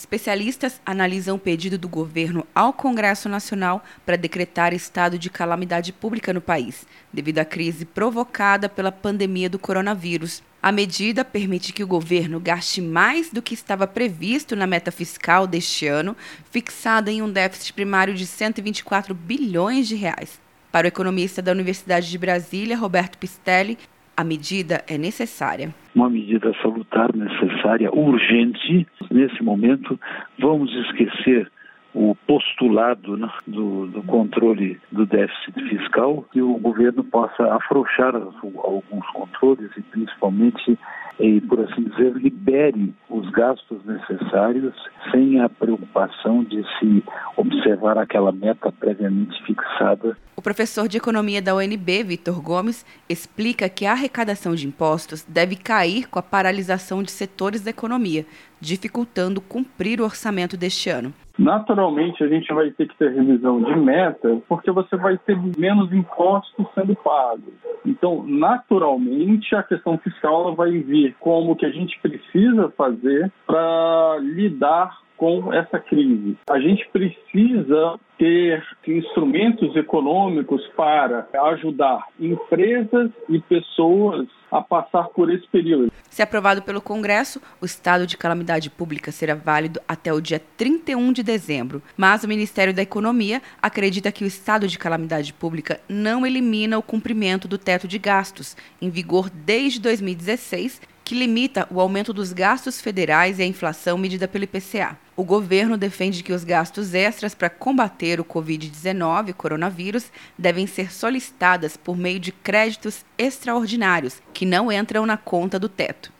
Especialistas analisam o pedido do governo ao Congresso Nacional para decretar estado de calamidade pública no país, devido à crise provocada pela pandemia do coronavírus. A medida permite que o governo gaste mais do que estava previsto na meta fiscal deste ano, fixada em um déficit primário de 124 bilhões de reais. Para o economista da Universidade de Brasília, Roberto Pistelli, a medida é necessária. Uma medida salutar, necessária, urgente. Nesse momento, vamos esquecer o postulado né, do, do, controle do déficit fiscal, que o governo possa afrouxar alguns controles e principalmente, e, por assim dizer, libere os gastos necessários sem a preocupação de se observar aquela meta previamente fixada. O professor de economia da UNB, Vitor Gomes, explica que a arrecadação de impostos deve cair com a paralisação de setores da economia, dificultando cumprir o orçamento deste ano. Naturalmente, a gente vai ter que ter revisão de meta, porque você vai ter menos impostos sendo pagos. Então, naturalmente, a questão fiscal vai vir como que a gente precisa fazer para lidar com essa crise. A gente precisa ter instrumentos econômicos para ajudar empresas e pessoas a passar por esse período. Se aprovado pelo Congresso, o estado de calamidade pública será válido até o dia 31 de dezembro. Mas o Ministério da Economia acredita que o estado de calamidade pública não elimina o cumprimento do teto de gastos, em vigor desde 2016, que limita o aumento dos gastos federais e a inflação medida pelo IPCA. O governo defende que os gastos extras para combater o Covid-19, coronavírus, devem ser solicitadas por meio de créditos extraordinários, que não entram na conta do teto.